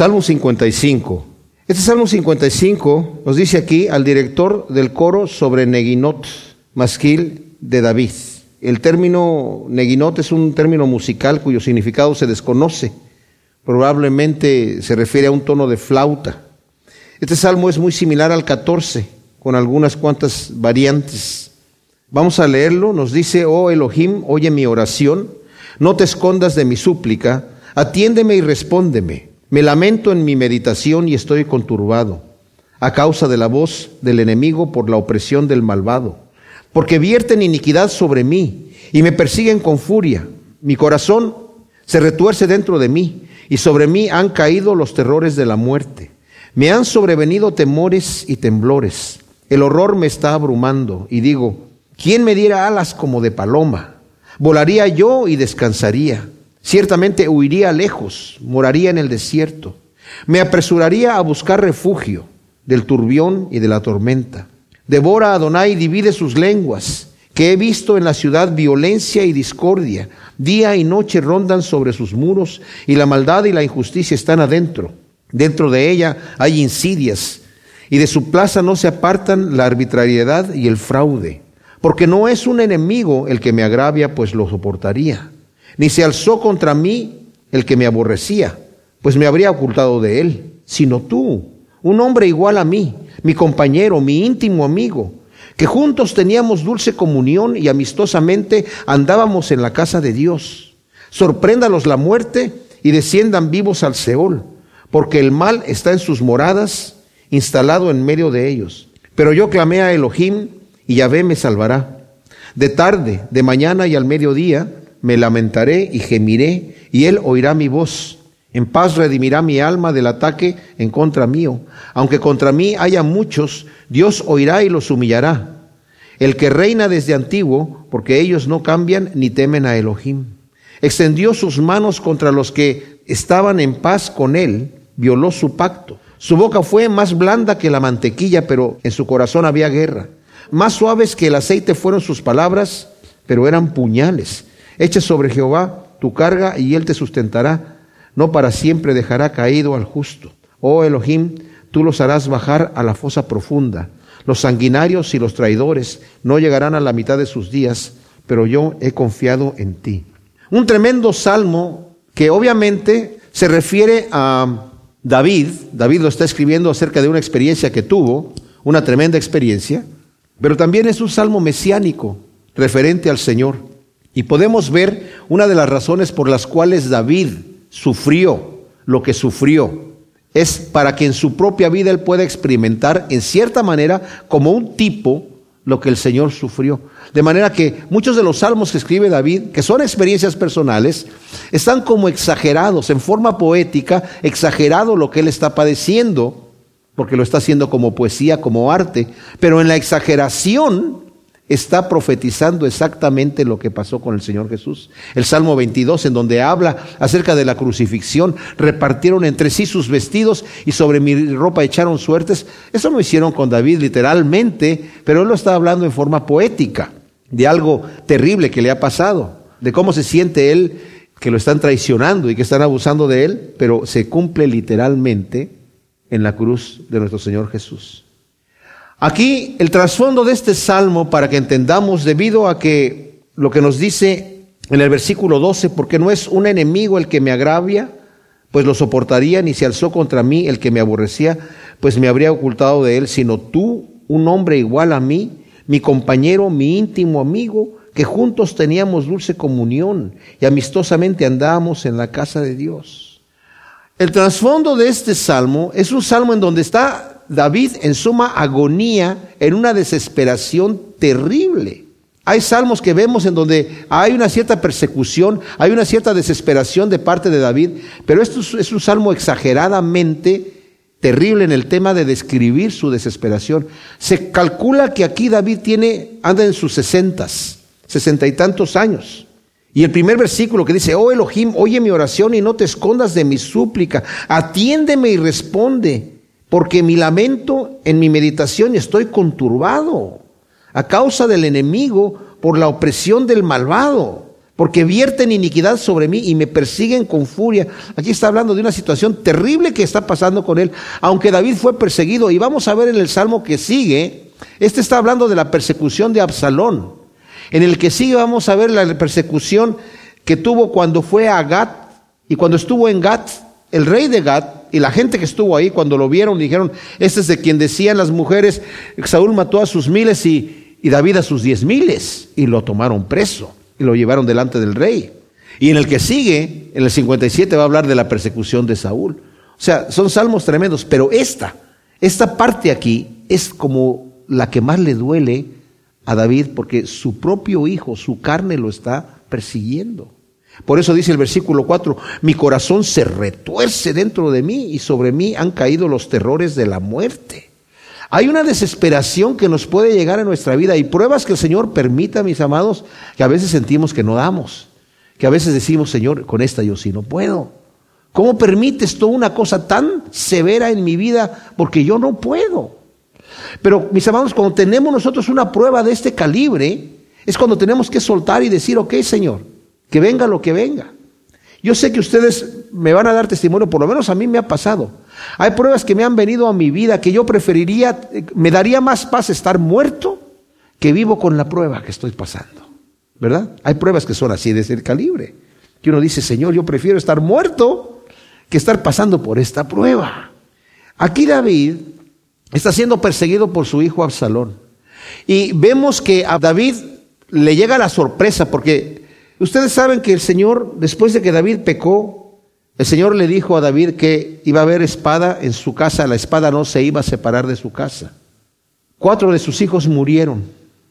Salmo 55. Este Salmo 55 nos dice aquí al director del coro sobre Neguinot, masquil de David. El término Neguinot es un término musical cuyo significado se desconoce. Probablemente se refiere a un tono de flauta. Este salmo es muy similar al 14, con algunas cuantas variantes. Vamos a leerlo. Nos dice, oh Elohim, oye mi oración, no te escondas de mi súplica, atiéndeme y respóndeme. Me lamento en mi meditación y estoy conturbado, a causa de la voz del enemigo por la opresión del malvado, porque vierten iniquidad sobre mí y me persiguen con furia. Mi corazón se retuerce dentro de mí y sobre mí han caído los terrores de la muerte. Me han sobrevenido temores y temblores. El horror me está abrumando y digo, ¿quién me diera alas como de paloma? Volaría yo y descansaría Ciertamente huiría lejos, moraría en el desierto. Me apresuraría a buscar refugio del turbión y de la tormenta. Devora a Adonai y divide sus lenguas, que he visto en la ciudad violencia y discordia. Día y noche rondan sobre sus muros y la maldad y la injusticia están adentro. Dentro de ella hay insidias y de su plaza no se apartan la arbitrariedad y el fraude. Porque no es un enemigo el que me agravia, pues lo soportaría ni se alzó contra mí el que me aborrecía, pues me habría ocultado de él, sino tú, un hombre igual a mí, mi compañero, mi íntimo amigo, que juntos teníamos dulce comunión y amistosamente andábamos en la casa de Dios. Sorpréndalos la muerte y desciendan vivos al Seol, porque el mal está en sus moradas, instalado en medio de ellos. Pero yo clamé a Elohim y Yahvé me salvará. De tarde, de mañana y al mediodía, me lamentaré y gemiré, y él oirá mi voz. En paz redimirá mi alma del ataque en contra mío. Aunque contra mí haya muchos, Dios oirá y los humillará. El que reina desde antiguo, porque ellos no cambian ni temen a Elohim. Extendió sus manos contra los que estaban en paz con él, violó su pacto. Su boca fue más blanda que la mantequilla, pero en su corazón había guerra. Más suaves que el aceite fueron sus palabras, pero eran puñales. Echa sobre Jehová tu carga y él te sustentará. No para siempre dejará caído al justo. Oh Elohim, tú los harás bajar a la fosa profunda. Los sanguinarios y los traidores no llegarán a la mitad de sus días, pero yo he confiado en ti. Un tremendo salmo que obviamente se refiere a David. David lo está escribiendo acerca de una experiencia que tuvo, una tremenda experiencia, pero también es un salmo mesiánico referente al Señor. Y podemos ver una de las razones por las cuales David sufrió lo que sufrió. Es para que en su propia vida él pueda experimentar en cierta manera como un tipo lo que el Señor sufrió. De manera que muchos de los salmos que escribe David, que son experiencias personales, están como exagerados, en forma poética, exagerado lo que él está padeciendo, porque lo está haciendo como poesía, como arte, pero en la exageración está profetizando exactamente lo que pasó con el Señor Jesús. El Salmo 22, en donde habla acerca de la crucifixión, repartieron entre sí sus vestidos y sobre mi ropa echaron suertes. Eso lo hicieron con David literalmente, pero él lo está hablando en forma poética, de algo terrible que le ha pasado, de cómo se siente él que lo están traicionando y que están abusando de él, pero se cumple literalmente en la cruz de nuestro Señor Jesús. Aquí el trasfondo de este salmo, para que entendamos, debido a que lo que nos dice en el versículo 12, porque no es un enemigo el que me agravia, pues lo soportaría, ni se alzó contra mí el que me aborrecía, pues me habría ocultado de él, sino tú, un hombre igual a mí, mi compañero, mi íntimo amigo, que juntos teníamos dulce comunión y amistosamente andábamos en la casa de Dios. El trasfondo de este salmo es un salmo en donde está David en suma agonía, en una desesperación terrible. Hay salmos que vemos en donde hay una cierta persecución, hay una cierta desesperación de parte de David, pero esto es un salmo exageradamente terrible en el tema de describir su desesperación. Se calcula que aquí David tiene, anda en sus sesentas, sesenta y tantos años. Y el primer versículo que dice, oh Elohim, oye mi oración y no te escondas de mi súplica, atiéndeme y responde porque mi lamento en mi meditación estoy conturbado a causa del enemigo por la opresión del malvado, porque vierten iniquidad sobre mí y me persiguen con furia. Aquí está hablando de una situación terrible que está pasando con él, aunque David fue perseguido. Y vamos a ver en el salmo que sigue, este está hablando de la persecución de Absalón. En el que sigue vamos a ver la persecución que tuvo cuando fue a Gat y cuando estuvo en Gat, el rey de Gat y la gente que estuvo ahí cuando lo vieron dijeron, este es de quien decían las mujeres, Saúl mató a sus miles y, y David a sus diez miles y lo tomaron preso y lo llevaron delante del rey. Y en el que sigue, en el 57, va a hablar de la persecución de Saúl. O sea, son salmos tremendos, pero esta, esta parte aquí es como la que más le duele a David porque su propio hijo, su carne lo está persiguiendo. Por eso dice el versículo 4, mi corazón se retuerce dentro de mí y sobre mí han caído los terrores de la muerte. Hay una desesperación que nos puede llegar a nuestra vida y pruebas que el Señor permita, mis amados, que a veces sentimos que no damos, que a veces decimos, Señor, con esta yo sí no puedo. ¿Cómo permites tú una cosa tan severa en mi vida? Porque yo no puedo. Pero, mis amados, cuando tenemos nosotros una prueba de este calibre, es cuando tenemos que soltar y decir, ok, Señor, que venga lo que venga. Yo sé que ustedes me van a dar testimonio, por lo menos a mí me ha pasado. Hay pruebas que me han venido a mi vida que yo preferiría, me daría más paz estar muerto que vivo con la prueba que estoy pasando. ¿Verdad? Hay pruebas que son así de ese calibre. Que uno dice, Señor, yo prefiero estar muerto que estar pasando por esta prueba. Aquí David está siendo perseguido por su hijo Absalón. Y vemos que a David le llega la sorpresa porque Ustedes saben que el Señor, después de que David pecó, el Señor le dijo a David que iba a haber espada en su casa, la espada no se iba a separar de su casa. Cuatro de sus hijos murieron.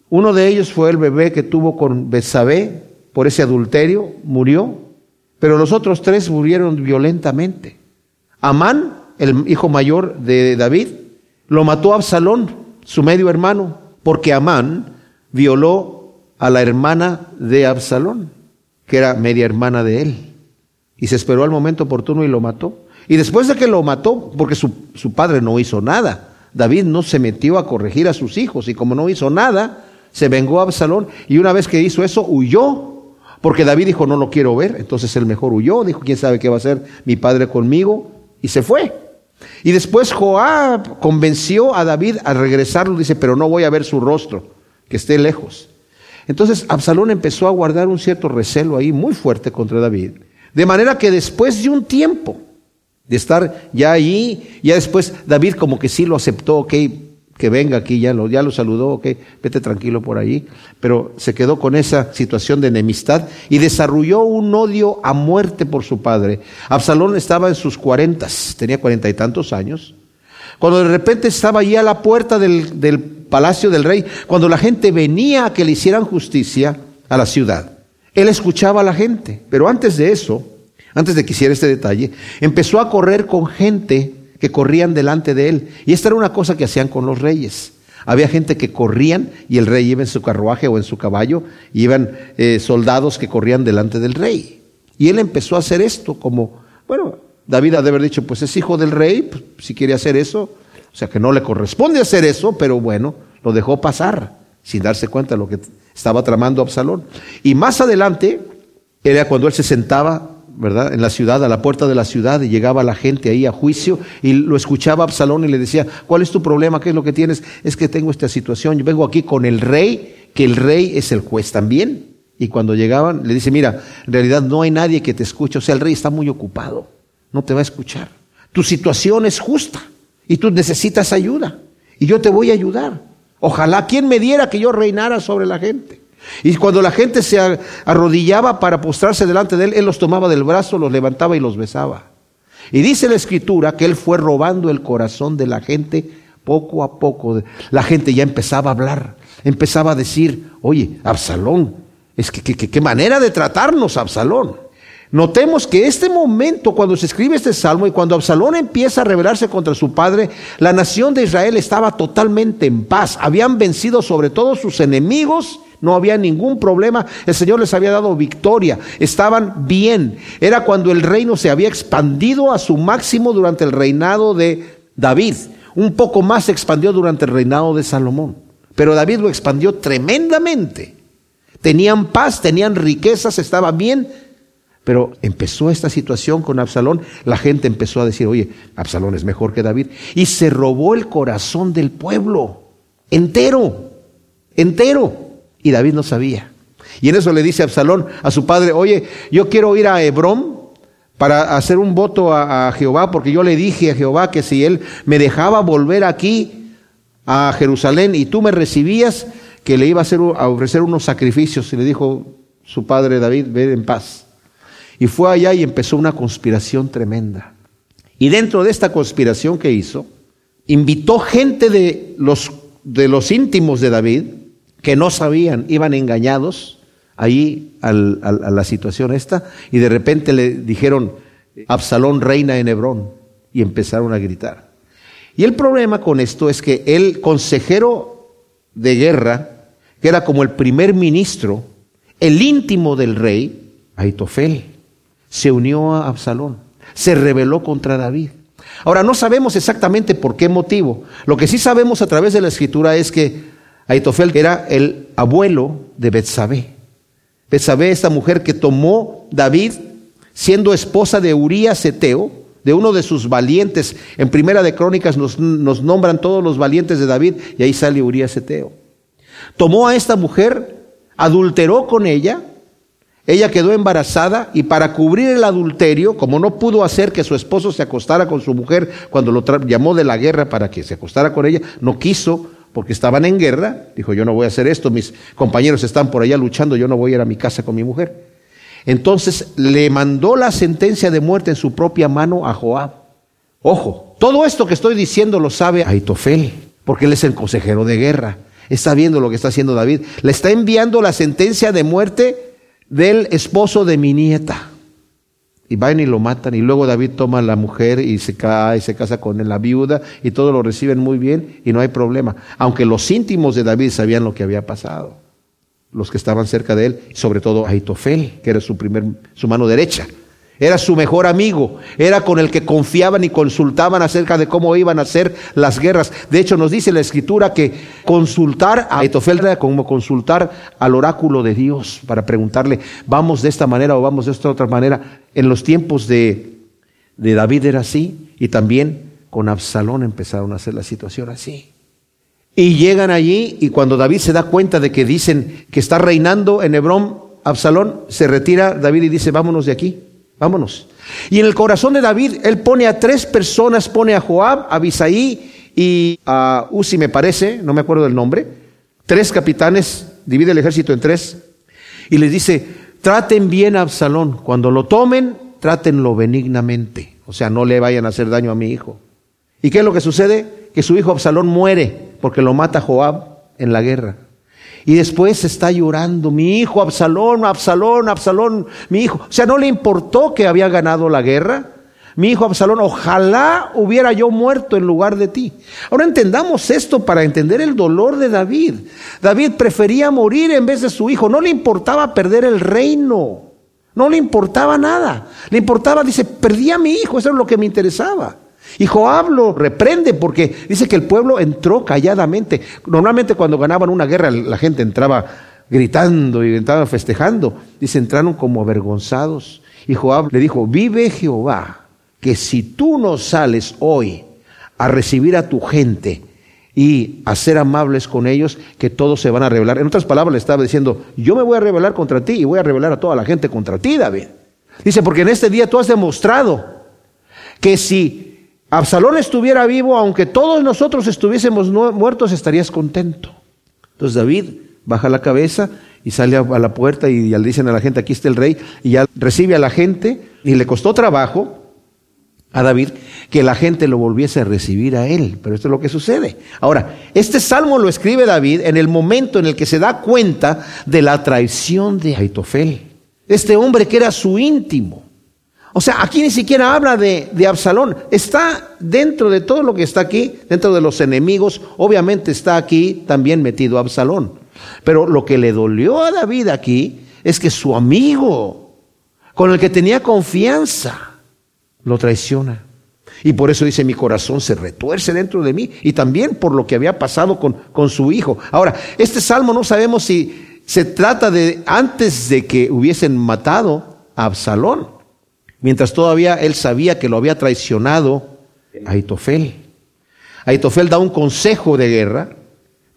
Uno de ellos fue el bebé que tuvo con Betsabé por ese adulterio, murió, pero los otros tres murieron violentamente. Amán, el hijo mayor de David, lo mató a Absalón, su medio hermano, porque Amán violó a la hermana de Absalón que era media hermana de él. Y se esperó al momento oportuno y lo mató. Y después de que lo mató, porque su, su, padre no hizo nada, David no se metió a corregir a sus hijos y como no hizo nada, se vengó a Absalón y una vez que hizo eso huyó, porque David dijo no lo quiero ver, entonces él mejor huyó, dijo quién sabe qué va a hacer mi padre conmigo y se fue. Y después Joab convenció a David a regresarlo, dice, pero no voy a ver su rostro, que esté lejos. Entonces Absalón empezó a guardar un cierto recelo ahí muy fuerte contra David. De manera que después de un tiempo de estar ya allí, ya después David como que sí lo aceptó, ok, que venga aquí, ya lo, ya lo saludó, ok, vete tranquilo por ahí, pero se quedó con esa situación de enemistad y desarrolló un odio a muerte por su padre. Absalón estaba en sus cuarentas, tenía cuarenta y tantos años, cuando de repente estaba allí a la puerta del, del palacio del rey, cuando la gente venía a que le hicieran justicia a la ciudad. Él escuchaba a la gente, pero antes de eso, antes de que hiciera este detalle, empezó a correr con gente que corrían delante de él. Y esta era una cosa que hacían con los reyes. Había gente que corrían y el rey iba en su carruaje o en su caballo, y iban eh, soldados que corrían delante del rey. Y él empezó a hacer esto como, bueno, David ha de haber dicho, pues es hijo del rey, pues, si quiere hacer eso, o sea que no le corresponde hacer eso, pero bueno, lo dejó pasar sin darse cuenta de lo que estaba tramando Absalón. Y más adelante era cuando él se sentaba, ¿verdad?, en la ciudad, a la puerta de la ciudad, y llegaba la gente ahí a juicio, y lo escuchaba Absalón y le decía, ¿cuál es tu problema? ¿Qué es lo que tienes? Es que tengo esta situación, yo vengo aquí con el rey, que el rey es el juez también. Y cuando llegaban, le dice, mira, en realidad no hay nadie que te escuche, o sea, el rey está muy ocupado, no te va a escuchar. Tu situación es justa y tú necesitas ayuda y yo te voy a ayudar. Ojalá quien me diera que yo reinara sobre la gente. Y cuando la gente se arrodillaba para postrarse delante de él, él los tomaba del brazo, los levantaba y los besaba. Y dice la escritura que él fue robando el corazón de la gente poco a poco. La gente ya empezaba a hablar, empezaba a decir, oye, Absalón, es que qué manera de tratarnos, Absalón. Notemos que este momento, cuando se escribe este salmo y cuando Absalón empieza a rebelarse contra su padre, la nación de Israel estaba totalmente en paz. Habían vencido sobre todos sus enemigos, no había ningún problema. El Señor les había dado victoria, estaban bien. Era cuando el reino se había expandido a su máximo durante el reinado de David. Un poco más se expandió durante el reinado de Salomón. Pero David lo expandió tremendamente. Tenían paz, tenían riquezas, estaban bien. Pero empezó esta situación con Absalón, la gente empezó a decir, oye, Absalón es mejor que David. Y se robó el corazón del pueblo, entero, entero. Y David no sabía. Y en eso le dice Absalón a su padre, oye, yo quiero ir a Hebrón para hacer un voto a, Jehová, porque yo le dije a Jehová que si él me dejaba volver aquí a Jerusalén y tú me recibías, que le iba a, hacer, a ofrecer unos sacrificios. Y le dijo su padre David, ve en paz. Y fue allá y empezó una conspiración tremenda. Y dentro de esta conspiración que hizo, invitó gente de los, de los íntimos de David, que no sabían, iban engañados, ahí a la situación esta y de repente le dijeron, Absalón reina en Hebrón y empezaron a gritar. Y el problema con esto es que el consejero de guerra, que era como el primer ministro, el íntimo del rey, Aitofel, se unió a Absalón, se rebeló contra David. Ahora, no sabemos exactamente por qué motivo. Lo que sí sabemos a través de la escritura es que Aitofel era el abuelo de Betsabé. Betsabé, esta mujer que tomó David siendo esposa de Urías Eteo, de uno de sus valientes. En Primera de Crónicas nos, nos nombran todos los valientes de David y ahí sale Urías Eteo. Tomó a esta mujer, adulteró con ella, ella quedó embarazada y para cubrir el adulterio, como no pudo hacer que su esposo se acostara con su mujer cuando lo llamó de la guerra para que se acostara con ella, no quiso, porque estaban en guerra, dijo, yo no voy a hacer esto, mis compañeros están por allá luchando, yo no voy a ir a mi casa con mi mujer. Entonces le mandó la sentencia de muerte en su propia mano a Joab. Ojo, todo esto que estoy diciendo lo sabe Aitofel, porque él es el consejero de guerra. Está viendo lo que está haciendo David. Le está enviando la sentencia de muerte del esposo de mi nieta. Y van y lo matan. Y luego David toma a la mujer y se cae y se casa con la viuda y todo lo reciben muy bien y no hay problema. Aunque los íntimos de David sabían lo que había pasado. Los que estaban cerca de él, sobre todo Aitofel, que era su primer, su mano derecha. Era su mejor amigo, era con el que confiaban y consultaban acerca de cómo iban a ser las guerras. De hecho, nos dice la escritura que consultar a Aitofel era como consultar al oráculo de Dios para preguntarle, vamos de esta manera o vamos de esta otra manera. En los tiempos de, de David era así y también con Absalón empezaron a hacer la situación así. Y llegan allí y cuando David se da cuenta de que dicen que está reinando en Hebrón, Absalón se retira David y dice, vámonos de aquí. Vámonos. Y en el corazón de David, él pone a tres personas, pone a Joab, a Abisaí y a Uzi, me parece, no me acuerdo del nombre. Tres capitanes, divide el ejército en tres. Y les dice, traten bien a Absalón. Cuando lo tomen, trátenlo benignamente. O sea, no le vayan a hacer daño a mi hijo. ¿Y qué es lo que sucede? Que su hijo Absalón muere porque lo mata Joab en la guerra. Y después está llorando, mi hijo Absalón, Absalón, Absalón, mi hijo. O sea, no le importó que había ganado la guerra. Mi hijo Absalón, ojalá hubiera yo muerto en lugar de ti. Ahora entendamos esto para entender el dolor de David. David prefería morir en vez de su hijo. No le importaba perder el reino. No le importaba nada. Le importaba, dice, perdí a mi hijo. Eso es lo que me interesaba. Y Joab reprende porque dice que el pueblo entró calladamente. Normalmente cuando ganaban una guerra la gente entraba gritando y entraba festejando. Dice, entraron como avergonzados. Y Joab le dijo, vive Jehová, que si tú no sales hoy a recibir a tu gente y a ser amables con ellos, que todos se van a rebelar. En otras palabras le estaba diciendo, yo me voy a rebelar contra ti y voy a rebelar a toda la gente contra ti, David. Dice, porque en este día tú has demostrado que si Absalón estuviera vivo, aunque todos nosotros estuviésemos muertos, estarías contento. Entonces David baja la cabeza y sale a la puerta y ya le dicen a la gente, aquí está el rey, y ya recibe a la gente, y le costó trabajo a David que la gente lo volviese a recibir a él. Pero esto es lo que sucede. Ahora, este salmo lo escribe David en el momento en el que se da cuenta de la traición de Aitofel. Este hombre que era su íntimo. O sea, aquí ni siquiera habla de, Absalón. Está dentro de todo lo que está aquí, dentro de los enemigos. Obviamente está aquí también metido Absalón. Pero lo que le dolió a David aquí es que su amigo, con el que tenía confianza, lo traiciona. Y por eso dice, mi corazón se retuerce dentro de mí. Y también por lo que había pasado con, con su hijo. Ahora, este salmo no sabemos si se trata de antes de que hubiesen matado a Absalón, mientras todavía él sabía que lo había traicionado Aitofel. Aitofel da un consejo de guerra,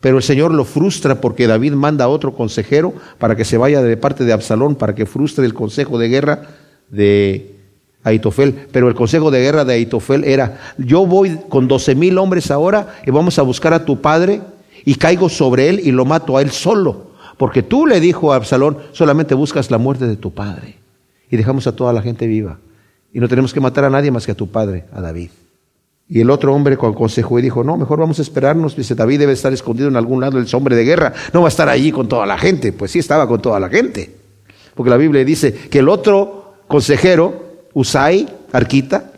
pero el Señor lo frustra porque David manda a otro consejero para que se vaya de parte de Absalón, para que frustre el consejo de guerra de Aitofel. Pero el consejo de guerra de Aitofel era, yo voy con doce mil hombres ahora y vamos a buscar a tu padre y caigo sobre él y lo mato a él solo. Porque tú le dijo a Absalón, solamente buscas la muerte de tu padre. Y dejamos a toda la gente viva. Y no tenemos que matar a nadie más que a tu padre, a David. Y el otro hombre aconsejó y dijo, no, mejor vamos a esperarnos. Dice, David debe estar escondido en algún lado, es hombre de guerra. No va a estar allí con toda la gente. Pues sí estaba con toda la gente. Porque la Biblia dice que el otro consejero, Usai, Arquita,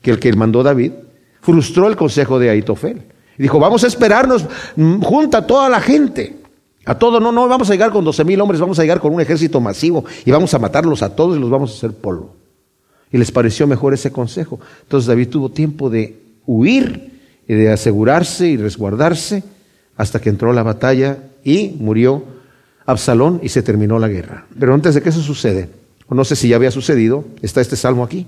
que el que mandó David, frustró el consejo de Aitofel. Y dijo, vamos a esperarnos, mm, junta a toda la gente. A todo, no, no vamos a llegar con doce mil hombres, vamos a llegar con un ejército masivo y vamos a matarlos a todos y los vamos a hacer polvo. Y les pareció mejor ese consejo. Entonces David tuvo tiempo de huir y de asegurarse y resguardarse hasta que entró la batalla y murió Absalón y se terminó la guerra. Pero antes de que eso sucede, o no sé si ya había sucedido, está este salmo aquí.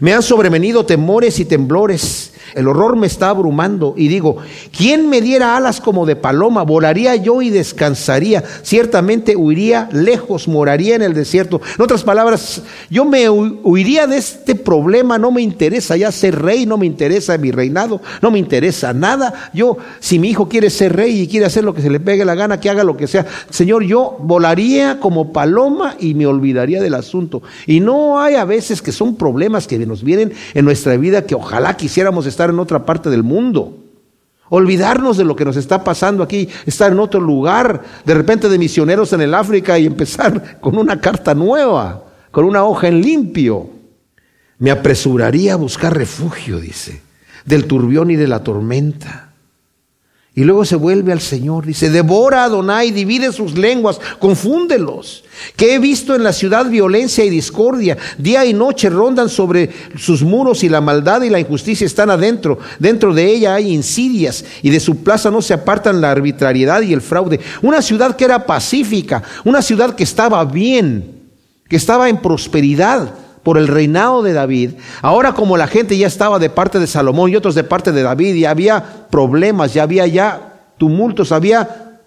Me han sobrevenido temores y temblores el horror me está abrumando y digo, ¿quién me diera alas como de paloma? Volaría yo y descansaría. Ciertamente huiría lejos, moraría en el desierto. En otras palabras, yo me huiría de este problema, no me interesa ya ser rey, no me interesa mi reinado, no me interesa nada. Yo, si mi hijo quiere ser rey y quiere hacer lo que se le pegue la gana, que haga lo que sea. Señor, yo volaría como paloma y me olvidaría del asunto. Y no hay a veces que son problemas que nos vienen en nuestra vida que ojalá quisiéramos estar en otra parte del mundo. Olvidarnos de lo que nos está pasando aquí, estar en otro lugar, de repente de misioneros en el África y empezar con una carta nueva, con una hoja en limpio. Me apresuraría a buscar refugio, dice, del turbión y de la tormenta. Y luego se vuelve al Señor, dice, devora a Adonai, divide sus lenguas, confúndelos. Que he visto en la ciudad violencia y discordia, día y noche rondan sobre sus muros y la maldad y la injusticia están adentro. Dentro de ella hay insidias y de su plaza no se apartan la arbitrariedad y el fraude. Una ciudad que era pacífica, una ciudad que estaba bien, que estaba en prosperidad por el reinado de David, ahora como la gente ya estaba de parte de Salomón y otros de parte de David, y había problemas, ya había ya tumultos, había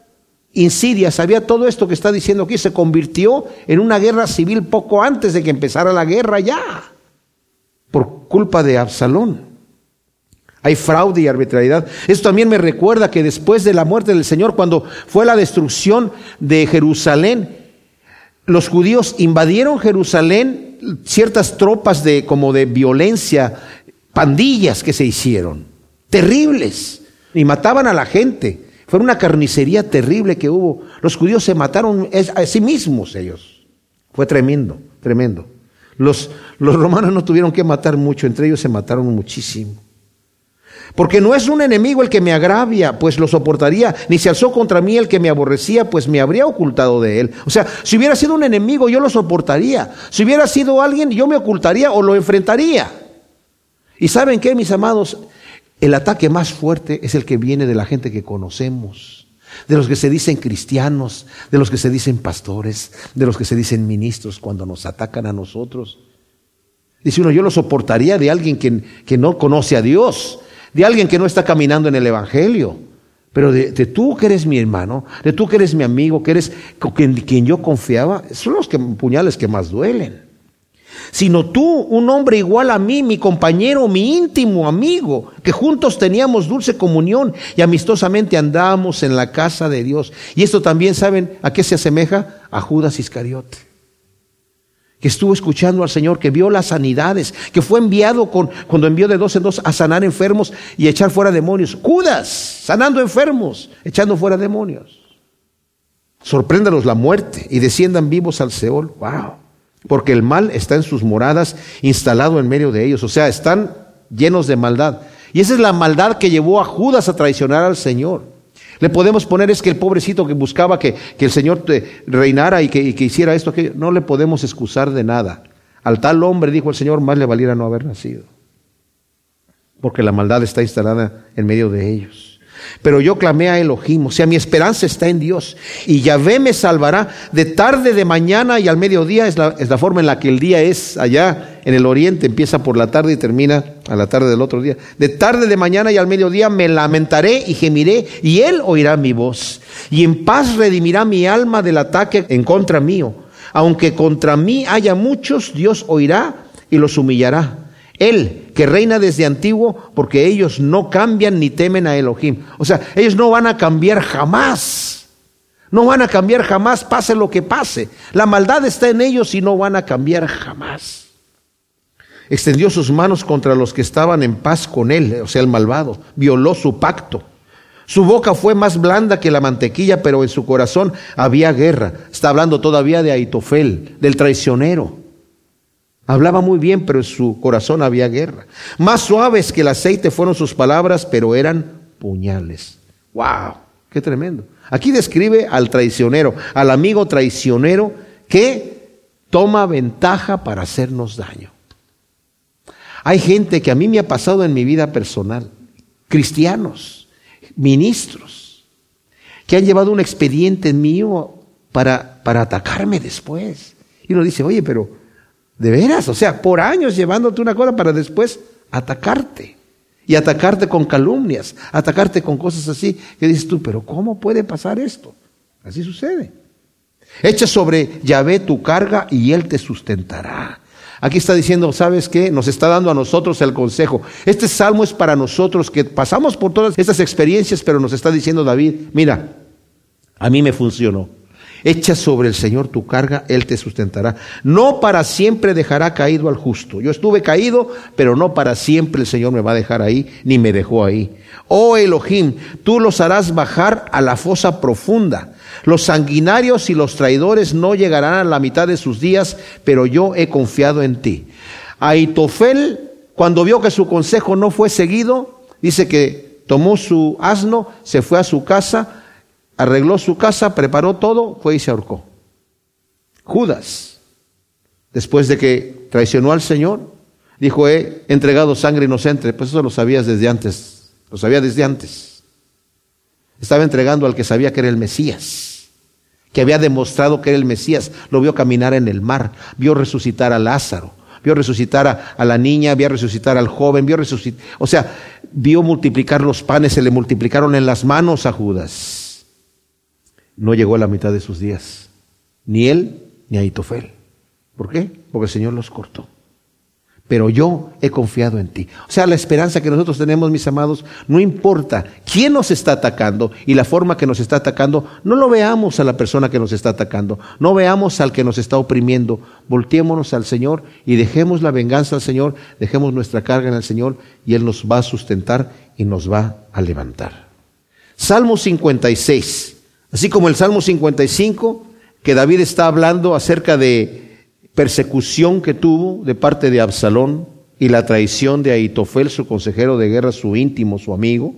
insidias, había todo esto que está diciendo aquí, se convirtió en una guerra civil poco antes de que empezara la guerra ya, por culpa de Absalón. Hay fraude y arbitrariedad. Esto también me recuerda que después de la muerte del Señor, cuando fue la destrucción de Jerusalén, los judíos invadieron Jerusalén ciertas tropas de como de violencia, pandillas que se hicieron, terribles, y mataban a la gente. Fue una carnicería terrible que hubo. Los judíos se mataron a sí mismos ellos. Fue tremendo, tremendo. Los, los romanos no tuvieron que matar mucho, entre ellos se mataron muchísimo. Porque no es un enemigo el que me agravia, pues lo soportaría, ni se alzó contra mí el que me aborrecía, pues me habría ocultado de él. O sea, si hubiera sido un enemigo, yo lo soportaría. Si hubiera sido alguien, yo me ocultaría o lo enfrentaría. Y saben qué, mis amados, el ataque más fuerte es el que viene de la gente que conocemos, de los que se dicen cristianos, de los que se dicen pastores, de los que se dicen ministros cuando nos atacan a nosotros. Dice uno, yo lo soportaría de alguien que, que no conoce a Dios de alguien que no está caminando en el Evangelio. Pero de, tú que eres mi hermano, de tú que eres mi amigo, que eres quien, quien yo confiaba, son los que, puñales que más duelen. Sino tú, un hombre igual a mí, mi compañero, mi íntimo amigo, que juntos teníamos dulce comunión y amistosamente andábamos en la casa de Dios. Y esto también, ¿saben a qué se asemeja? A Judas Iscariote que estuvo escuchando al Señor, que vio las sanidades, que fue enviado con, cuando envió de dos en dos a sanar enfermos y echar fuera demonios. Judas, sanando enfermos, echando fuera demonios. Sorpréndanos la muerte y desciendan vivos al Seol. Wow. Porque el mal está en sus moradas, instalado en medio de ellos. O sea, están llenos de maldad. Y esa es la maldad que llevó a Judas a traicionar al Señor. Le podemos poner es que el pobrecito que buscaba que, el Señor te reinara y que, hiciera esto, que no le podemos excusar de nada. Al tal hombre, dijo el Señor, más le valiera no haber nacido. Porque la maldad está instalada en medio de ellos. Pero yo clamé a Elohim, o sea, mi esperanza está en Dios. Y Yahvé me salvará de tarde, de mañana y al mediodía. Es la, es la, forma en la que el día es allá en el oriente. Empieza por la tarde y termina a la tarde del otro día. De tarde, de mañana y al mediodía me lamentaré y gemiré y él oirá mi voz. Y en paz redimirá mi alma del ataque en contra mío. Aunque contra mí haya muchos, Dios oirá y los humillará. Él, que reina desde antiguo, porque ellos no cambian ni temen a Elohim. O sea, ellos no van a cambiar jamás. No van a cambiar jamás, pase lo que pase. La maldad está en ellos y no van a cambiar jamás. Extendió sus manos contra los que estaban en paz con él, o sea, el malvado. Violó su pacto. Su boca fue más blanda que la mantequilla, pero en su corazón había guerra. Está hablando todavía de Aitofel, del traicionero. Hablaba muy bien, pero en su corazón había guerra. Más suaves que el aceite fueron sus palabras, pero eran puñales. ¡Wow! ¡Qué tremendo! Aquí describe al traicionero, al amigo traicionero que toma ventaja para hacernos daño. Hay gente que a mí me ha pasado en mi vida personal, cristianos, ministros, que han llevado un expediente mío para, para atacarme después. Y uno dice, oye, pero de veras, o sea, por años llevándote una cosa para después atacarte. Y atacarte con calumnias, atacarte con cosas así, que dices tú, pero ¿cómo puede pasar esto? Así sucede. Echa sobre Yahvé tu carga y él te sustentará. Aquí está diciendo, ¿sabes qué? Nos está dando a nosotros el consejo. Este salmo es para nosotros que pasamos por todas estas experiencias, pero nos está diciendo David, mira, a mí me funcionó. Echa sobre el Señor tu carga, Él te sustentará. No para siempre dejará caído al justo. Yo estuve caído, pero no para siempre el Señor me va a dejar ahí, ni me dejó ahí. Oh Elohim, tú los harás bajar a la fosa profunda. Los sanguinarios y los traidores no llegarán a la mitad de sus días, pero yo he confiado en ti. Aitofel, cuando vio que su consejo no fue seguido, dice que tomó su asno, se fue a su casa, arregló su casa, preparó todo, fue y se ahorcó. Judas, después de que traicionó al Señor, dijo, he entregado sangre inocente. Pues eso lo sabías desde antes, lo sabía desde antes. Estaba entregando al que sabía que era el Mesías, que había demostrado que era el Mesías. Lo vio caminar en el mar, vio resucitar a Lázaro, vio resucitar a, a la niña, vio resucitar al joven, vio resucitar, o sea, vio multiplicar los panes, se le multiplicaron en las manos a Judas no llegó a la mitad de sus días. Ni él ni Aitofel. ¿Por qué? Porque el Señor los cortó. Pero yo he confiado en ti. O sea, la esperanza que nosotros tenemos, mis amados, no importa quién nos está atacando y la forma que nos está atacando, no lo veamos a la persona que nos está atacando, no veamos al que nos está oprimiendo, volteémonos al Señor y dejemos la venganza al Señor, dejemos nuestra carga en el Señor y Él nos va a sustentar y nos va a levantar. Salmo 56. Así como el Salmo 55, que David está hablando acerca de persecución que tuvo de parte de Absalón y la traición de Aitofel, su consejero de guerra, su íntimo, su amigo.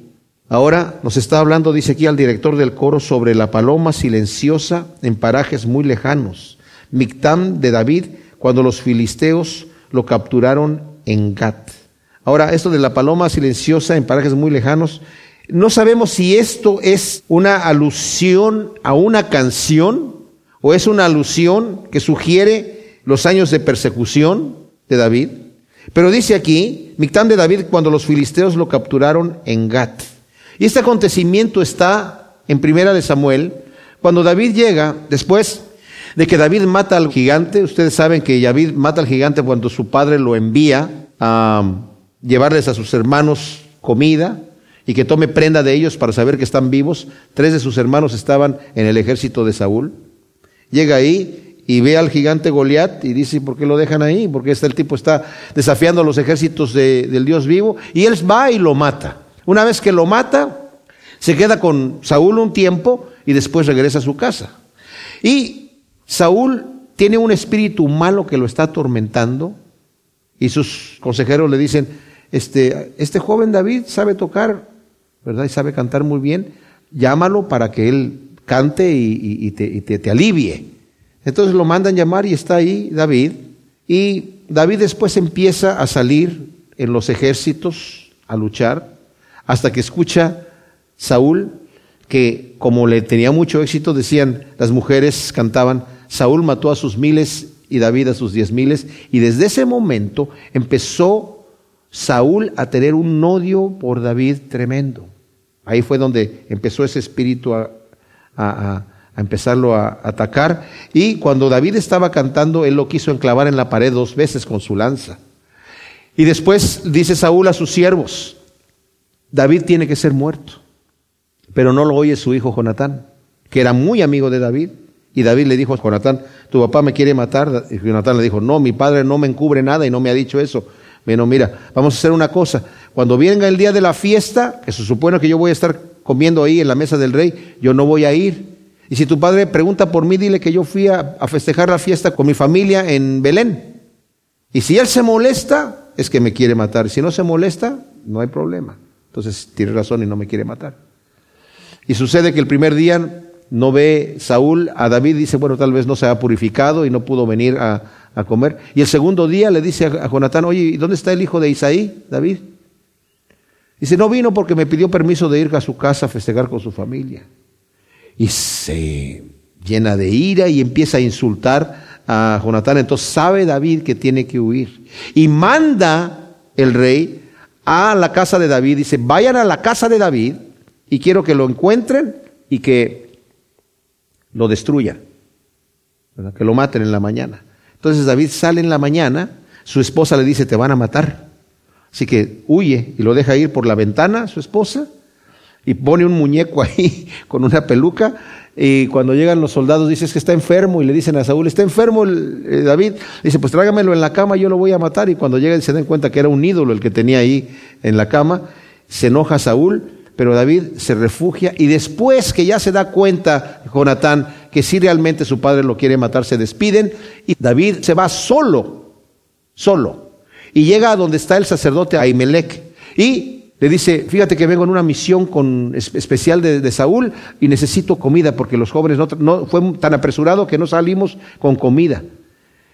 Ahora nos está hablando, dice aquí al director del coro, sobre la paloma silenciosa en parajes muy lejanos. Mictam de David, cuando los filisteos lo capturaron en Gat. Ahora, esto de la paloma silenciosa en parajes muy lejanos no sabemos si esto es una alusión a una canción o es una alusión que sugiere los años de persecución de David. Pero dice aquí, Mictán de David cuando los filisteos lo capturaron en Gat. Y este acontecimiento está en Primera de Samuel, cuando David llega, después de que David mata al gigante, ustedes saben que David mata al gigante cuando su padre lo envía a llevarles a sus hermanos comida, y que tome prenda de ellos para saber que están vivos. Tres de sus hermanos estaban en el ejército de Saúl. Llega ahí y ve al gigante Goliat y dice, ¿por qué lo dejan ahí? Porque este el tipo está desafiando a los ejércitos del Dios vivo y él va y lo mata. Una vez que lo mata, se queda con Saúl un tiempo y después regresa a su casa. Y Saúl tiene un espíritu malo que lo está atormentando y sus consejeros le dicen, este, este joven David sabe tocar ¿verdad? Y sabe cantar muy bien, llámalo para que él cante y, te, alivie. Entonces lo mandan llamar y está ahí David. Y David después empieza a salir en los ejércitos a luchar hasta que escucha Saúl, que como le tenía mucho éxito, decían, las mujeres cantaban, Saúl mató a sus miles y David a sus diez miles, y desde ese momento empezó Saúl a tener un odio por David tremendo. Ahí fue donde empezó ese espíritu a, empezarlo a atacar. Y cuando David estaba cantando, él lo quiso enclavar en la pared dos veces con su lanza. Y después dice Saúl a sus siervos, David tiene que ser muerto. Pero no lo oye su hijo Jonatán, que era muy amigo de David. Y David le dijo a Jonatán, tu papá me quiere matar. Y Jonatán le dijo, no, mi padre no me encubre nada y no me ha dicho eso. Bueno, mira, vamos a hacer una cosa. Cuando venga el día de la fiesta, que se supone que yo voy a estar comiendo ahí en la mesa del rey, yo no voy a ir. Y si tu padre pregunta por mí, dile que yo fui a, festejar la fiesta con mi familia en Belén. Y si él se molesta, es que me quiere matar. Si no se molesta, no hay problema. Entonces tiene razón y no me quiere matar. Y sucede que el primer día no ve Saúl a David, dice, bueno, tal vez no se ha purificado y no pudo venir a, comer. Y el segundo día le dice a, a Jonatán, oye, ¿y dónde está el hijo de Isaí, David? Dice, no vino porque me pidió permiso de ir a su casa a festejar con su familia. Y se llena de ira y empieza a insultar a Jonatán. Entonces sabe David que tiene que huir. Y manda el rey a la casa de David. Dice, vayan a la casa de David y quiero que lo encuentren y que lo destruyan. ¿verdad? Que lo maten en la mañana. Entonces David sale en la mañana, su esposa le dice, te van a matar. Así que huye y lo deja ir por la ventana, su esposa, y pone un muñeco ahí con una peluca. Y cuando llegan los soldados, dice es que está enfermo. Y le dicen a Saúl, está enfermo eh, David. Dice, pues trágamelo en la cama, yo lo voy a matar. Y cuando llegan se dan cuenta que era un ídolo el que tenía ahí en la cama. Se enoja Saúl, pero David se refugia. Y después que ya se da cuenta Jonatán que si realmente su padre lo quiere matar, se despiden. Y David se va solo, solo. Y llega a donde está el sacerdote Ahimelech. Y le dice, fíjate que vengo en una misión con, especial de, de, Saúl y necesito comida porque los jóvenes no, no, fue tan apresurado que no salimos con comida.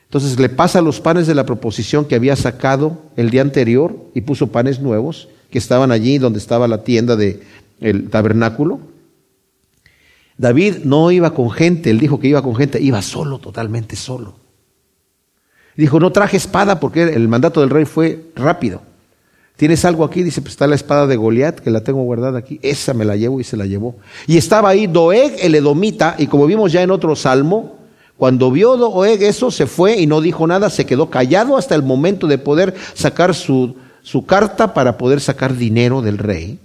Entonces le pasa los panes de la proposición que había sacado el día anterior y puso panes nuevos que estaban allí donde estaba la tienda del el tabernáculo. David no iba con gente, él dijo que iba con gente, iba solo, totalmente solo. Dijo, no traje espada porque el mandato del rey fue rápido. ¿Tienes algo aquí? Dice, pues está la espada de Goliat, que la tengo guardada aquí. Esa me la llevo y se la llevó. Y estaba ahí Doeg, el edomita, y como vimos ya en otro salmo, cuando vio Doeg eso, se fue y no dijo nada, se quedó callado hasta el momento de poder sacar su, su carta para poder sacar dinero del rey.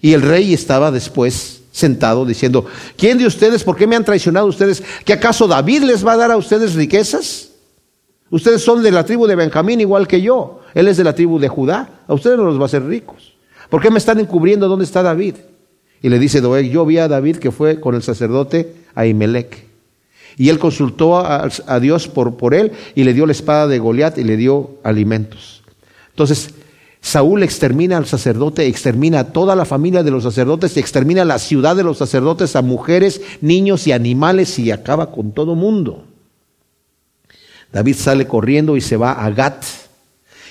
Y el rey estaba después sentado diciendo, ¿quién de ustedes, por qué me han traicionado ustedes? ¿Que acaso David les va a dar a ustedes riquezas? Ustedes son de la tribu de Benjamín igual que yo. Él es de la tribu de Judá. A ustedes no los va a hacer ricos. ¿Por qué me están encubriendo dónde está David? Y le dice Doeg, yo vi a David que fue con el sacerdote Ahimelech. Y él consultó a, Dios por, por él y le dio la espada de Goliat y le dio alimentos. Entonces, Saúl extermina al sacerdote, extermina a toda la familia de los sacerdotes, extermina la ciudad de los sacerdotes, a mujeres, niños y animales y acaba con todo mundo. David sale corriendo y se va a Gat.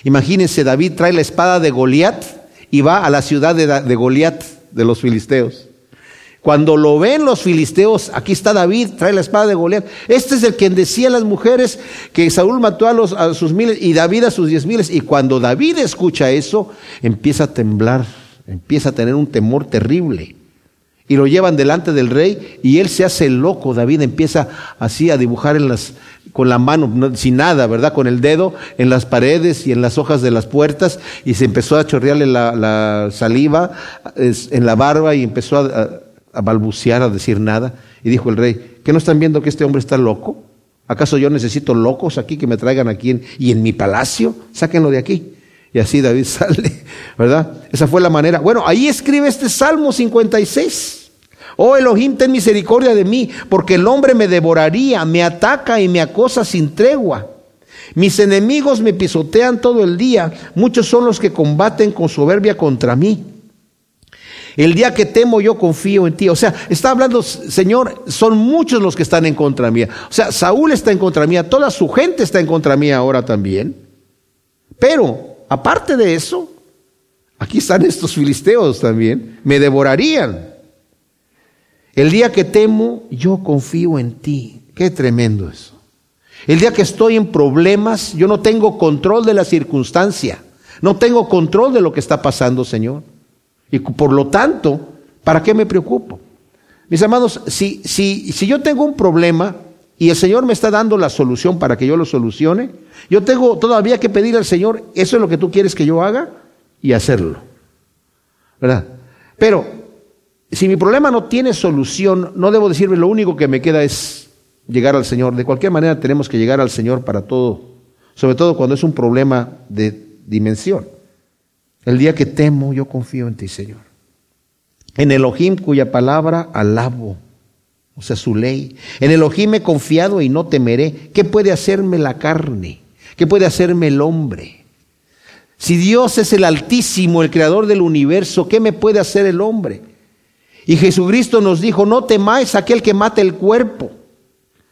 Imagínense, David trae la espada de Goliat y va a la ciudad de, de Goliat, de los filisteos. Cuando lo ven los filisteos, aquí está David, trae la espada de Goliat. Este es el quien decía a las mujeres que Saúl mató a, sus miles y David a sus diez miles. Y cuando David escucha eso, empieza a temblar, empieza a tener un temor terrible. Y lo llevan delante del rey y él se hace loco. David empieza así a dibujar en las, con la mano, no, sin nada, ¿verdad? Con el dedo en las paredes y en las hojas de las puertas y se empezó a chorrearle la, la saliva en la barba y empezó a, a, balbucear, a decir nada. Y dijo el rey, ¿qué no están viendo que este hombre está loco? ¿Acaso yo necesito locos aquí que me traigan aquí y en mi palacio? Sáquenlo de aquí. Y así David sale, ¿verdad? Esa fue la manera. Bueno, ahí escribe este Salmo 56. Oh Elohim, ten misericordia de mí, porque el hombre me devoraría, me ataca y me acosa sin tregua. Mis enemigos me pisotean todo el día, muchos son los que combaten con soberbia contra mí. El día que temo yo confío en ti. O sea, está hablando, Señor, son muchos los que están en contra mía. O sea, Saúl está en contra mía, toda su gente está en contra mía ahora también. Pero, aparte de eso, Aquí están estos filisteos también. Me devorarían. El día que temo, yo confío en ti. Qué tremendo eso. El día que estoy en problemas, yo no tengo control de la circunstancia. No tengo control de lo que está pasando, Señor. Y por lo tanto, ¿para qué me preocupo? Mis amados, si, si, si yo tengo un problema y el Señor me está dando la solución para que yo lo solucione, yo tengo todavía que pedir al Señor, eso es lo que tú quieres que yo haga y hacerlo. ¿Verdad? Pero si mi problema no tiene solución, no debo decirme, lo único que me queda es llegar al Señor. De cualquier manera tenemos que llegar al Señor para todo, sobre todo cuando es un problema de dimensión. El día que temo, yo confío en ti, Señor. En Elohim, cuya palabra alabo, o sea, su ley. En Elohim he confiado y no temeré. ¿Qué puede hacerme la carne? ¿Qué puede hacerme el hombre? Si Dios es el Altísimo, el Creador del universo, ¿qué me puede hacer el hombre? Y Jesucristo nos dijo, no temáis aquel que mate el cuerpo,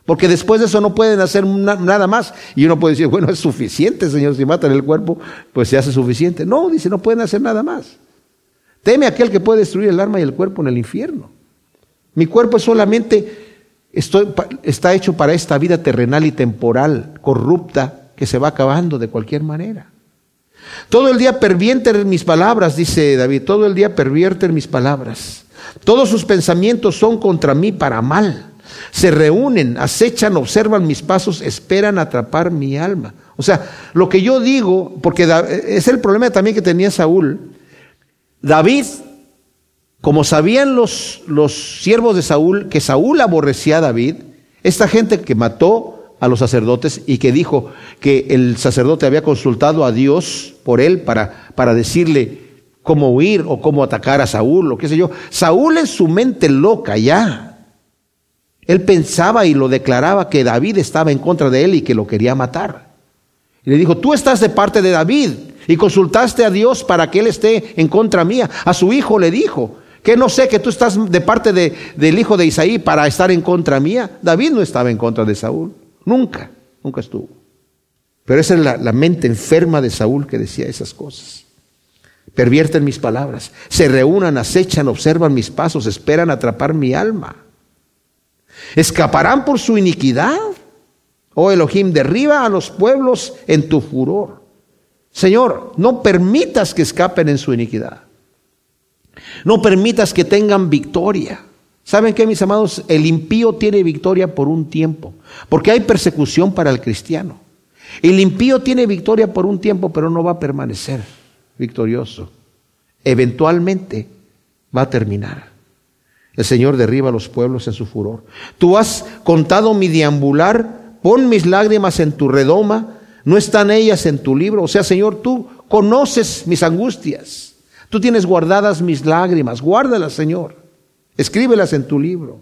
porque después de eso no pueden hacer nada más. Y uno puede decir, bueno, es suficiente, Señor, si matan el cuerpo, pues se hace suficiente. No, dice, no pueden hacer nada más. Teme aquel que puede destruir el alma y el cuerpo en el infierno. Mi cuerpo solamente, está hecho para esta vida terrenal y temporal, corrupta, que se va acabando de cualquier manera. Todo el día pervierten mis palabras, dice David, todo el día pervierten mis palabras. Todos sus pensamientos son contra mí para mal. Se reúnen, acechan, observan mis pasos, esperan atrapar mi alma. O sea, lo que yo digo, porque es el problema también que tenía Saúl. David, como sabían los, los siervos de Saúl que Saúl aborrecía a David, esta gente que mató a los sacerdotes y que dijo que el sacerdote había consultado a Dios por él para, para decirle cómo huir o cómo atacar a Saúl o qué sé yo. Saúl en su mente loca ya. Él pensaba y lo declaraba que David estaba en contra de él y que lo quería matar. Y le dijo, tú estás de parte de David y consultaste a Dios para que él esté en contra mía. A su hijo le dijo, que no sé que tú estás de parte de, del hijo de Isaí para estar en contra mía. David no estaba en contra de Saúl, nunca, nunca estuvo. Pero esa es la, la mente enferma de Saúl que decía esas cosas pervierten mis palabras, se reúnan, acechan, observan mis pasos, esperan atrapar mi alma. ¿Escaparán por su iniquidad? Oh Elohim, derriba a los pueblos en tu furor. Señor, no permitas que escapen en su iniquidad. No permitas que tengan victoria. ¿Saben qué, mis amados? El impío tiene victoria por un tiempo, porque hay persecución para el cristiano. El impío tiene victoria por un tiempo, pero no va a permanecer victorioso. Eventualmente va a terminar. El Señor derriba a los pueblos en su furor. Tú has contado mi deambular, pon mis lágrimas en tu redoma, no están ellas en tu libro. O sea, Señor, tú conoces mis angustias. Tú tienes guardadas mis lágrimas, guárdalas, Señor. Escríbelas en tu libro.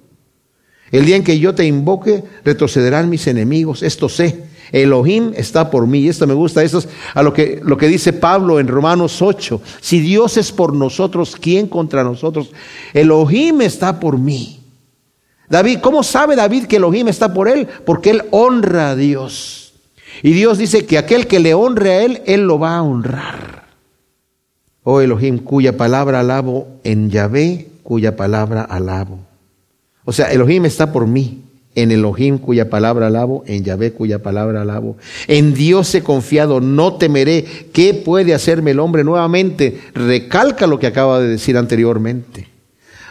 El día en que yo te invoque, retrocederán mis enemigos. Esto sé Elohim está por mí. Y esto me gusta, esto es a lo que, lo que dice Pablo en Romanos 8. Si Dios es por nosotros, ¿quién contra nosotros? Elohim está por mí. David, ¿cómo sabe David que Elohim está por él? Porque él honra a Dios. Y Dios dice que aquel que le honre a él, él lo va a honrar. Oh Elohim, cuya palabra alabo en Yahvé, cuya palabra alabo. O sea, Elohim está por mí en Elohim cuya palabra alabo, en Yahvé cuya palabra alabo. En Dios he confiado, no temeré. ¿Qué puede hacerme el hombre nuevamente? Recalca lo que acaba de decir anteriormente.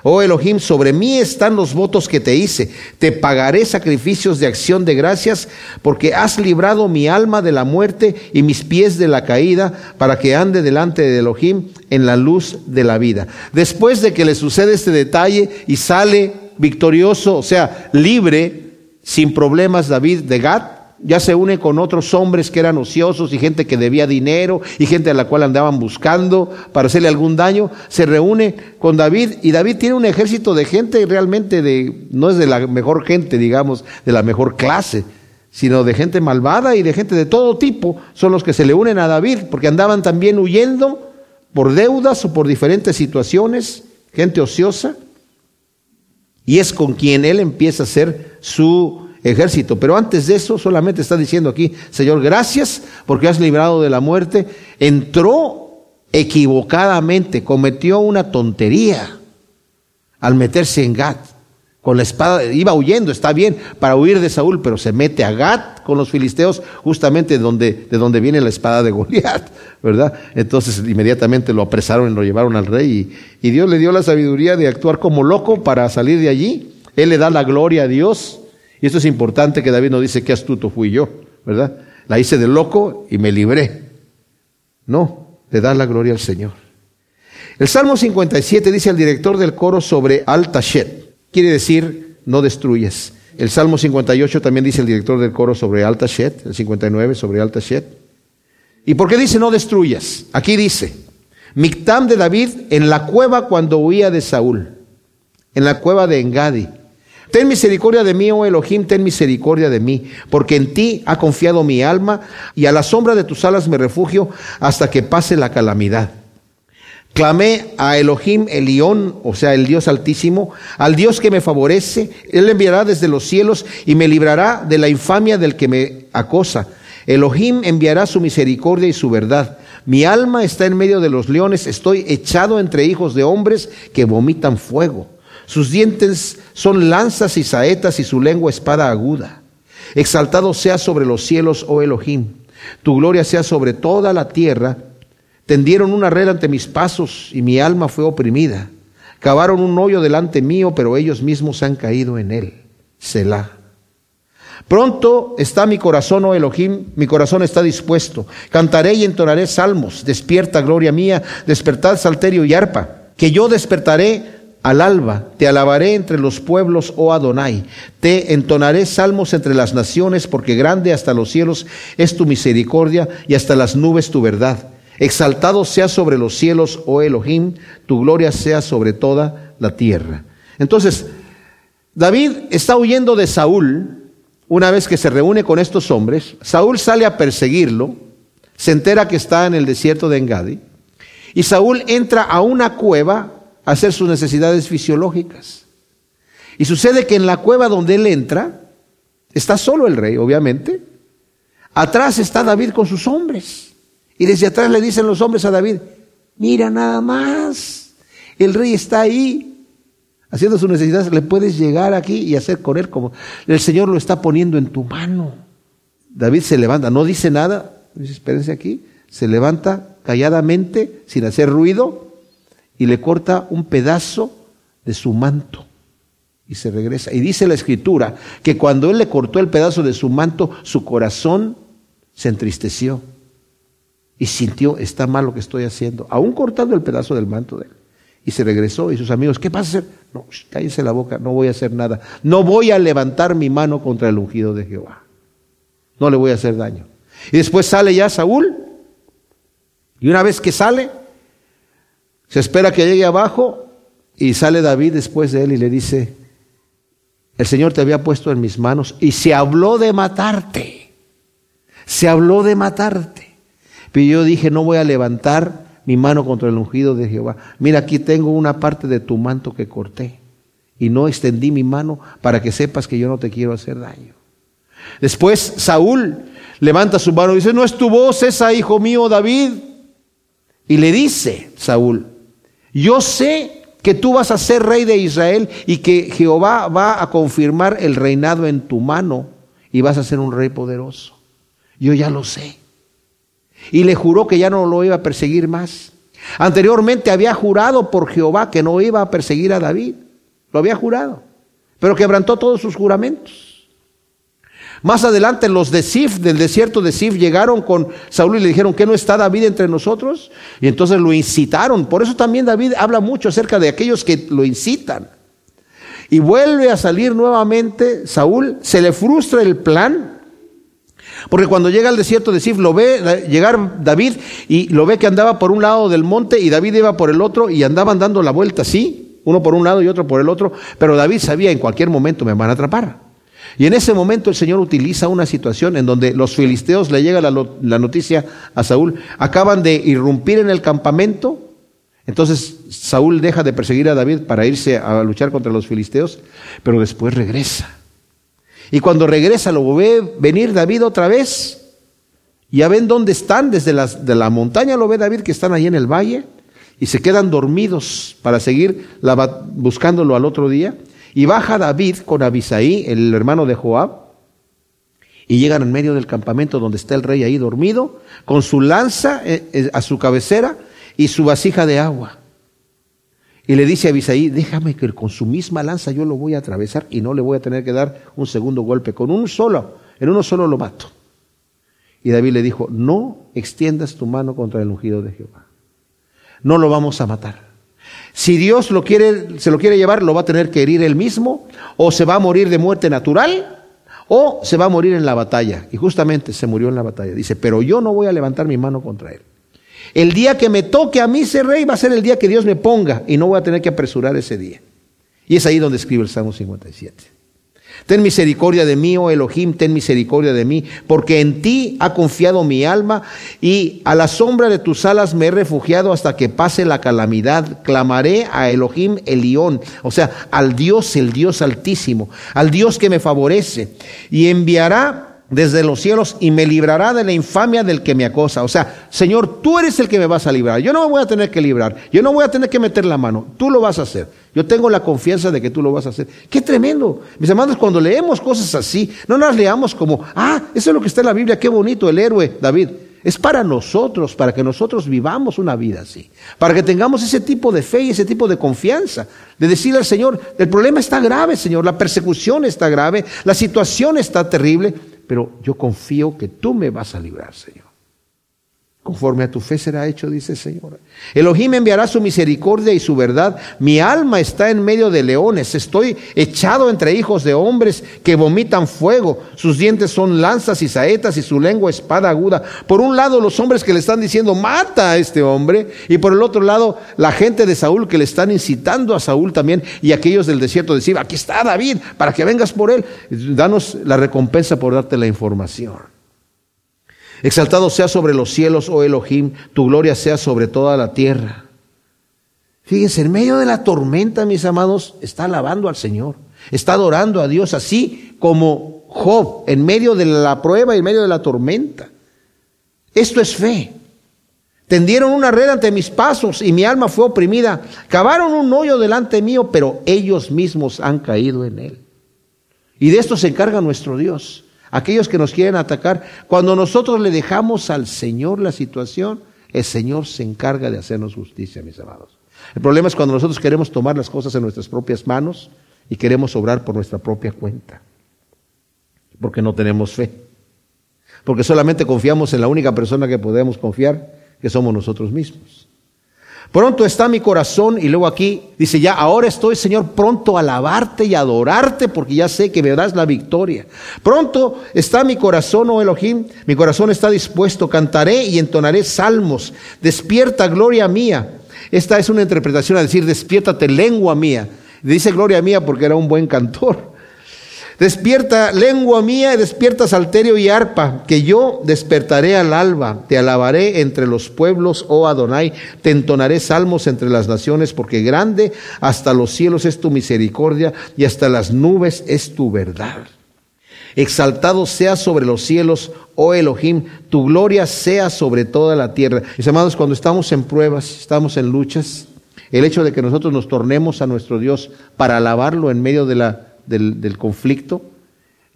Oh Elohim, sobre mí están los votos que te hice. Te pagaré sacrificios de acción de gracias porque has librado mi alma de la muerte y mis pies de la caída para que ande delante de Elohim en la luz de la vida. Después de que le sucede este detalle y sale victorioso, o sea, libre, sin problemas, David de Gat, ya se une con otros hombres que eran ociosos y gente que debía dinero y gente a la cual andaban buscando para hacerle algún daño, se reúne con David y David tiene un ejército de gente realmente de, no es de la mejor gente, digamos, de la mejor clase, sino de gente malvada y de gente de todo tipo, son los que se le unen a David, porque andaban también huyendo por deudas o por diferentes situaciones, gente ociosa. Y es con quien él empieza a hacer su ejército. Pero antes de eso, solamente está diciendo aquí, Señor, gracias porque has librado de la muerte. Entró equivocadamente cometió una tontería al meterse en Gat. Con la espada, iba huyendo, está bien, para huir de Saúl, pero se mete a Gat con los filisteos, justamente de donde, de donde viene la espada de Goliat, ¿verdad? Entonces inmediatamente lo apresaron y lo llevaron al rey, y, Dios le dio la sabiduría de actuar como loco para salir de allí. Él le da la gloria a Dios, y esto es importante que David no dice qué astuto fui yo, ¿verdad? La hice de loco y me libré. No, le da la gloria al Señor. El Salmo 57 dice al director del coro sobre Altashet. Quiere decir, no destruyes. El Salmo 58 también dice el director del coro sobre Altashet, el 59 sobre Altashet. ¿Y por qué dice no destruyas? Aquí dice, Mictam de David en la cueva cuando huía de Saúl, en la cueva de Engadi. Ten misericordia de mí, oh Elohim, ten misericordia de mí, porque en ti ha confiado mi alma y a la sombra de tus alas me refugio hasta que pase la calamidad. Clamé a Elohim Elión, o sea, el Dios altísimo, al Dios que me favorece. Él enviará desde los cielos y me librará de la infamia del que me acosa. Elohim enviará su misericordia y su verdad. Mi alma está en medio de los leones, estoy echado entre hijos de hombres que vomitan fuego. Sus dientes son lanzas y saetas y su lengua espada aguda. Exaltado sea sobre los cielos, oh Elohim. Tu gloria sea sobre toda la tierra Tendieron una red ante mis pasos y mi alma fue oprimida. Cavaron un hoyo delante mío, pero ellos mismos han caído en él. Selah. Pronto está mi corazón, oh Elohim, mi corazón está dispuesto. Cantaré y entonaré salmos. Despierta, gloria mía, despertad salterio y arpa. Que yo despertaré al alba, te alabaré entre los pueblos, oh Adonai. Te entonaré salmos entre las naciones, porque grande hasta los cielos es tu misericordia y hasta las nubes tu verdad. Exaltado sea sobre los cielos, oh Elohim, tu gloria sea sobre toda la tierra. Entonces, David está huyendo de Saúl una vez que se reúne con estos hombres. Saúl sale a perseguirlo, se entera que está en el desierto de Engadi, y Saúl entra a una cueva a hacer sus necesidades fisiológicas. Y sucede que en la cueva donde él entra, está solo el rey, obviamente. Atrás está David con sus hombres. Y desde atrás le dicen los hombres a David, mira nada más, el rey está ahí haciendo sus necesidades, le puedes llegar aquí y hacer con él como el Señor lo está poniendo en tu mano. David se levanta, no dice nada, dice, espérense aquí, se levanta calladamente, sin hacer ruido, y le corta un pedazo de su manto y se regresa. Y dice la escritura que cuando él le cortó el pedazo de su manto, su corazón se entristeció y sintió, está mal lo que estoy haciendo, aún cortando el pedazo del manto de él. Y se regresó y sus amigos, ¿qué pasa a hacer? No, cállese la boca, no voy a hacer nada. No voy a levantar mi mano contra el ungido de Jehová. No le voy a hacer daño. Y después sale ya Saúl. Y una vez que sale, se espera que llegue abajo y sale David después de él y le dice, el Señor te había puesto en mis manos y se habló de matarte. Se habló de matarte. Pero yo dije, no voy a levantar mi mano contra el ungido de Jehová. Mira, aquí tengo una parte de tu manto que corté. Y no extendí mi mano para que sepas que yo no te quiero hacer daño. Después Saúl levanta su mano y dice, no es tu voz esa, hijo mío David. Y le dice Saúl, yo sé que tú vas a ser rey de Israel y que Jehová va a confirmar el reinado en tu mano y vas a ser un rey poderoso. Yo ya lo sé y le juró que ya no lo iba a perseguir más. Anteriormente había jurado por Jehová que no iba a perseguir a David. Lo había jurado, pero quebrantó todos sus juramentos. Más adelante los de Sif, del desierto de Sif, llegaron con Saúl y le dijeron que no está David entre nosotros. Y entonces lo incitaron. Por eso también David habla mucho acerca de aquellos que lo incitan. Y vuelve a salir nuevamente Saúl, se le frustra el plan porque cuando llega al desierto de Sif, lo ve llegar David y lo ve que andaba por un lado del monte y David iba por el otro y andaban dando la vuelta así, uno por un lado y otro por el otro, pero David sabía en cualquier momento me van a atrapar. Y en ese momento el Señor utiliza una situación en donde los filisteos le llega la, la noticia a Saúl, acaban de irrumpir en el campamento, entonces Saúl deja de perseguir a David para irse a luchar contra los filisteos, pero después regresa. Y cuando regresa lo ve venir David otra vez Ya ven dónde están, desde las, de la montaña lo ve David que están ahí en el valle y se quedan dormidos para seguir buscándolo al otro día. Y baja David con Abisaí, el hermano de Joab, y llegan en medio del campamento donde está el rey ahí dormido, con su lanza eh, eh, a su cabecera y su vasija de agua. Y le dice a Abisaí, déjame que con su misma lanza yo lo voy a atravesar y no le voy a tener que dar un segundo golpe. Con un solo, en uno solo lo mato. Y David le dijo, no extiendas tu mano contra el ungido de Jehová. No lo vamos a matar. Si Dios lo quiere, se lo quiere llevar, lo va a tener que herir él mismo, o se va a morir de muerte natural, o se va a morir en la batalla. Y justamente se murió en la batalla. Dice, pero yo no voy a levantar mi mano contra él. El día que me toque a mí ser rey va a ser el día que Dios me ponga y no voy a tener que apresurar ese día. Y es ahí donde escribe el Salmo 57. Ten misericordia de mí, oh Elohim, ten misericordia de mí, porque en ti ha confiado mi alma y a la sombra de tus alas me he refugiado hasta que pase la calamidad. Clamaré a Elohim Elión, o sea, al Dios, el Dios altísimo, al Dios que me favorece, y enviará desde los cielos y me librará de la infamia del que me acosa. O sea, Señor, tú eres el que me vas a librar. Yo no me voy a tener que librar. Yo no voy a tener que meter la mano. Tú lo vas a hacer. Yo tengo la confianza de que tú lo vas a hacer. Qué tremendo. Mis hermanos, cuando leemos cosas así, no las leamos como, ah, eso es lo que está en la Biblia, qué bonito, el héroe David. Es para nosotros, para que nosotros vivamos una vida así, para que tengamos ese tipo de fe y ese tipo de confianza, de decirle al Señor, el problema está grave, Señor, la persecución está grave, la situación está terrible, pero yo confío que tú me vas a librar, Señor. Conforme a tu fe será hecho, dice el Señor. Elohim enviará su misericordia y su verdad. Mi alma está en medio de leones. Estoy echado entre hijos de hombres que vomitan fuego. Sus dientes son lanzas y saetas y su lengua espada aguda. Por un lado, los hombres que le están diciendo, mata a este hombre. Y por el otro lado, la gente de Saúl que le están incitando a Saúl también. Y aquellos del desierto decir, aquí está David, para que vengas por él. Danos la recompensa por darte la información. Exaltado sea sobre los cielos, oh Elohim, tu gloria sea sobre toda la tierra. Fíjense, en medio de la tormenta, mis amados, está alabando al Señor, está adorando a Dios, así como Job, en medio de la prueba y en medio de la tormenta. Esto es fe. Tendieron una red ante mis pasos y mi alma fue oprimida. Cavaron un hoyo delante mío, pero ellos mismos han caído en él. Y de esto se encarga nuestro Dios aquellos que nos quieren atacar, cuando nosotros le dejamos al Señor la situación, el Señor se encarga de hacernos justicia, mis amados. El problema es cuando nosotros queremos tomar las cosas en nuestras propias manos y queremos obrar por nuestra propia cuenta, porque no tenemos fe, porque solamente confiamos en la única persona que podemos confiar, que somos nosotros mismos. Pronto está mi corazón y luego aquí dice ya, ahora estoy Señor pronto a alabarte y adorarte porque ya sé que me das la victoria. Pronto está mi corazón, oh Elohim, mi corazón está dispuesto, cantaré y entonaré salmos. Despierta gloria mía. Esta es una interpretación a decir, despiértate lengua mía. Dice gloria mía porque era un buen cantor. Despierta lengua mía, despierta salterio y arpa, que yo despertaré al alba, te alabaré entre los pueblos, oh Adonai, te entonaré salmos entre las naciones, porque grande hasta los cielos es tu misericordia y hasta las nubes es tu verdad. Exaltado sea sobre los cielos, oh Elohim, tu gloria sea sobre toda la tierra. Mis amados, cuando estamos en pruebas, estamos en luchas, el hecho de que nosotros nos tornemos a nuestro Dios para alabarlo en medio de la del, conflicto,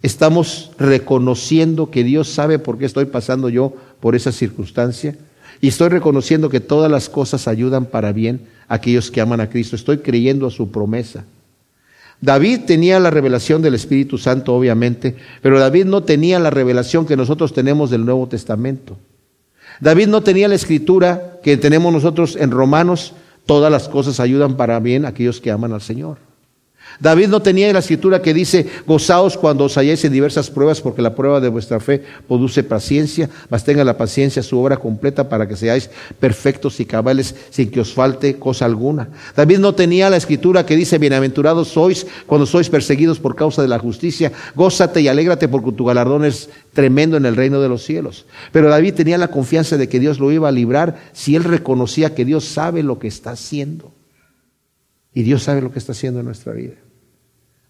estamos reconociendo que Dios sabe por qué estoy pasando yo por esa circunstancia y estoy reconociendo que todas las cosas ayudan para bien a aquellos que aman a Cristo. Estoy creyendo a su promesa. David tenía la revelación del Espíritu Santo, obviamente, pero David no tenía la revelación que nosotros tenemos del Nuevo Testamento. David no tenía la escritura que tenemos nosotros en Romanos, todas las cosas ayudan para bien a aquellos que aman al Señor. David no tenía la escritura que dice, gozaos cuando os halléis en diversas pruebas, porque la prueba de vuestra fe produce paciencia, mas tenga la paciencia su obra completa para que seáis perfectos y cabales sin que os falte cosa alguna. David no tenía la escritura que dice, bienaventurados sois cuando sois perseguidos por causa de la justicia, gózate y alégrate porque tu galardón es tremendo en el reino de los cielos. Pero David tenía la confianza de que Dios lo iba a librar si él reconocía que Dios sabe lo que está haciendo. Y Dios sabe lo que está haciendo en nuestra vida.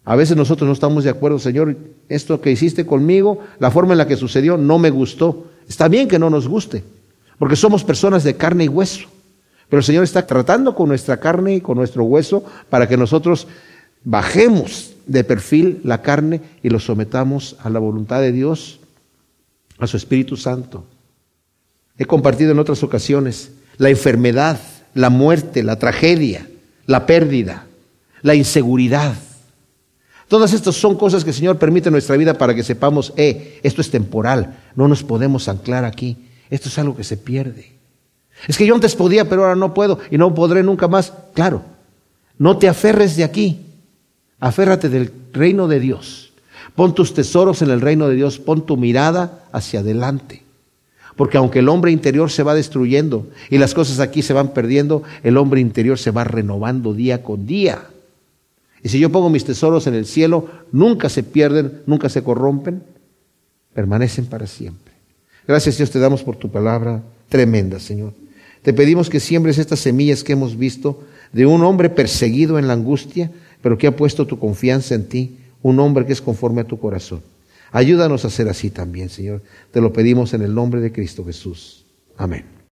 A veces nosotros no estamos de acuerdo, Señor, esto que hiciste conmigo, la forma en la que sucedió, no me gustó. Está bien que no nos guste, porque somos personas de carne y hueso. Pero el Señor está tratando con nuestra carne y con nuestro hueso para que nosotros bajemos de perfil la carne y lo sometamos a la voluntad de Dios, a su Espíritu Santo. He compartido en otras ocasiones la enfermedad, la muerte, la tragedia, la pérdida, la inseguridad. Todas estas son cosas que el Señor permite en nuestra vida para que sepamos, eh, esto es temporal, no nos podemos anclar aquí, esto es algo que se pierde. Es que yo antes podía, pero ahora no puedo y no podré nunca más. Claro, no te aferres de aquí, aférrate del reino de Dios. Pon tus tesoros en el reino de Dios, pon tu mirada hacia adelante. Porque aunque el hombre interior se va destruyendo y las cosas aquí se van perdiendo, el hombre interior se va renovando día con día. Y si yo pongo mis tesoros en el cielo, nunca se pierden, nunca se corrompen, permanecen para siempre. Gracias Dios te damos por tu palabra tremenda, Señor. Te pedimos que siembres estas semillas que hemos visto de un hombre perseguido en la angustia, pero que ha puesto tu confianza en ti, un hombre que es conforme a tu corazón. Ayúdanos a ser así también, Señor. Te lo pedimos en el nombre de Cristo Jesús. Amén.